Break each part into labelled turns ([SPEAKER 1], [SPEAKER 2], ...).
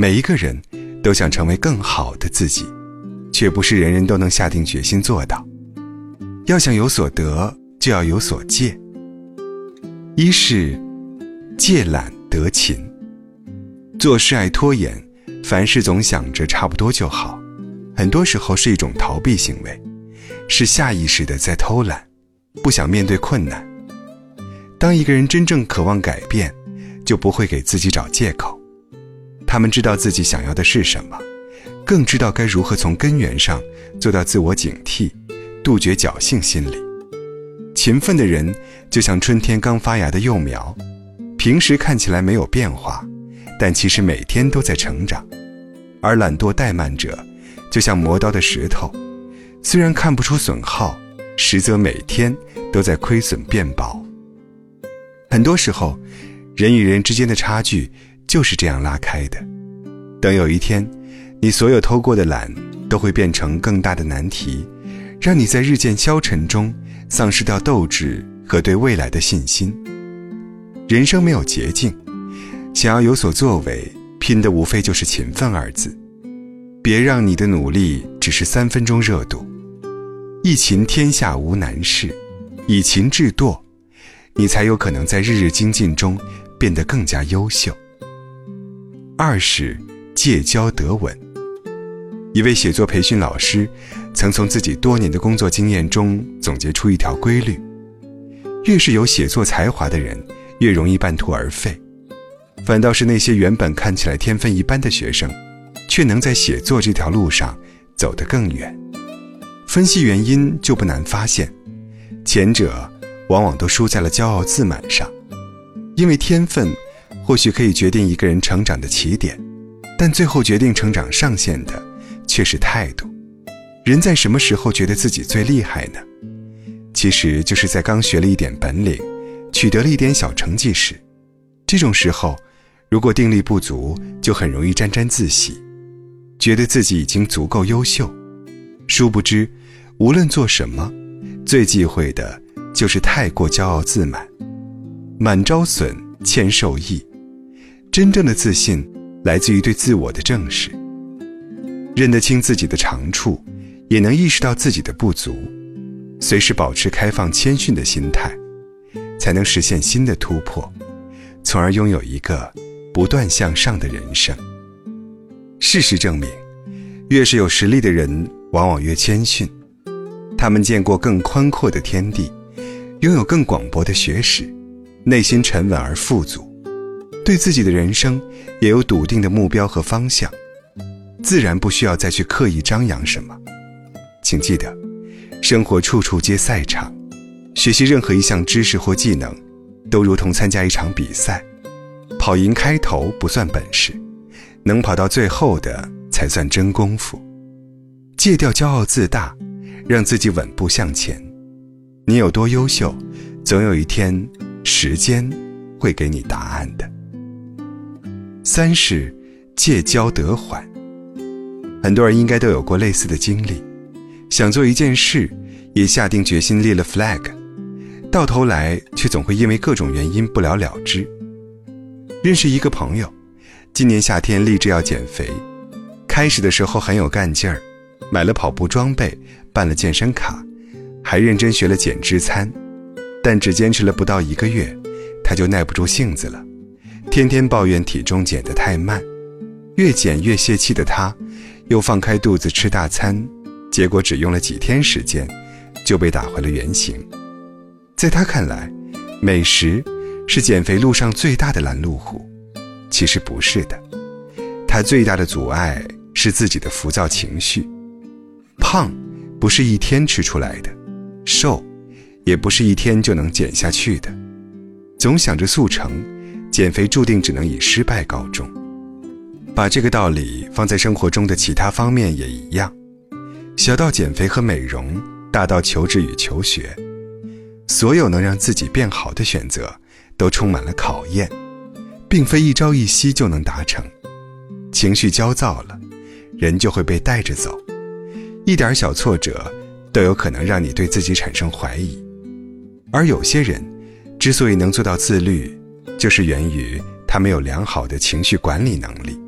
[SPEAKER 1] 每一个人都想成为更好的自己，却不是人人都能下定决心做到。要想有所得，就要有所戒。一是戒懒得勤，做事爱拖延，凡事总想着差不多就好，很多时候是一种逃避行为，是下意识的在偷懒，不想面对困难。当一个人真正渴望改变，就不会给自己找借口。他们知道自己想要的是什么，更知道该如何从根源上做到自我警惕，杜绝侥幸心理。勤奋的人就像春天刚发芽的幼苗，平时看起来没有变化，但其实每天都在成长；而懒惰怠慢者，就像磨刀的石头，虽然看不出损耗，实则每天都在亏损变薄。很多时候，人与人之间的差距就是这样拉开的。等有一天，你所有偷过的懒都会变成更大的难题，让你在日渐消沉中。丧失掉斗志和对未来的信心。人生没有捷径，想要有所作为，拼的无非就是勤奋二字。别让你的努力只是三分钟热度。一勤天下无难事，以勤制惰，你才有可能在日日精进中变得更加优秀。二是戒骄得稳。一位写作培训老师。曾从自己多年的工作经验中总结出一条规律：越是有写作才华的人，越容易半途而废；反倒是那些原本看起来天分一般的学生，却能在写作这条路上走得更远。分析原因就不难发现，前者往往都输在了骄傲自满上。因为天分或许可以决定一个人成长的起点，但最后决定成长上限的却是态度。人在什么时候觉得自己最厉害呢？其实就是在刚学了一点本领，取得了一点小成绩时。这种时候，如果定力不足，就很容易沾沾自喜，觉得自己已经足够优秀。殊不知，无论做什么，最忌讳的就是太过骄傲自满。满招损，谦受益。真正的自信来自于对自我的正视，认得清自己的长处。也能意识到自己的不足，随时保持开放谦逊的心态，才能实现新的突破，从而拥有一个不断向上的人生。事实证明，越是有实力的人，往往越谦逊。他们见过更宽阔的天地，拥有更广博的学识，内心沉稳而富足，对自己的人生也有笃定的目标和方向，自然不需要再去刻意张扬什么。请记得，生活处处皆赛场，学习任何一项知识或技能，都如同参加一场比赛，跑赢开头不算本事，能跑到最后的才算真功夫。戒掉骄傲自大，让自己稳步向前。你有多优秀，总有一天，时间会给你答案的。三是戒骄得缓。很多人应该都有过类似的经历。想做一件事，也下定决心立了 flag，到头来却总会因为各种原因不了了之。认识一个朋友，今年夏天立志要减肥，开始的时候很有干劲儿，买了跑步装备，办了健身卡，还认真学了减脂餐，但只坚持了不到一个月，他就耐不住性子了，天天抱怨体重减得太慢，越减越泄气的他，又放开肚子吃大餐。结果只用了几天时间，就被打回了原形。在他看来，美食是减肥路上最大的拦路虎，其实不是的。他最大的阻碍是自己的浮躁情绪。胖不是一天吃出来的，瘦也不是一天就能减下去的。总想着速成，减肥注定只能以失败告终。把这个道理放在生活中的其他方面也一样。小到减肥和美容，大到求职与求学，所有能让自己变好的选择，都充满了考验，并非一朝一夕就能达成。情绪焦躁了，人就会被带着走，一点小挫折都有可能让你对自己产生怀疑。而有些人，之所以能做到自律，就是源于他没有良好的情绪管理能力。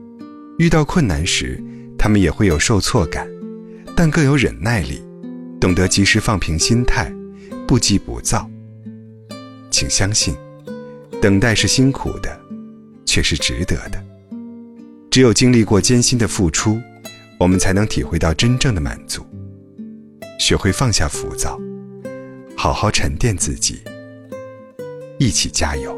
[SPEAKER 1] 遇到困难时，他们也会有受挫感，但更有忍耐力，懂得及时放平心态，不急不躁。请相信，等待是辛苦的，却是值得的。只有经历过艰辛的付出，我们才能体会到真正的满足。学会放下浮躁，好好沉淀自己，一起加油。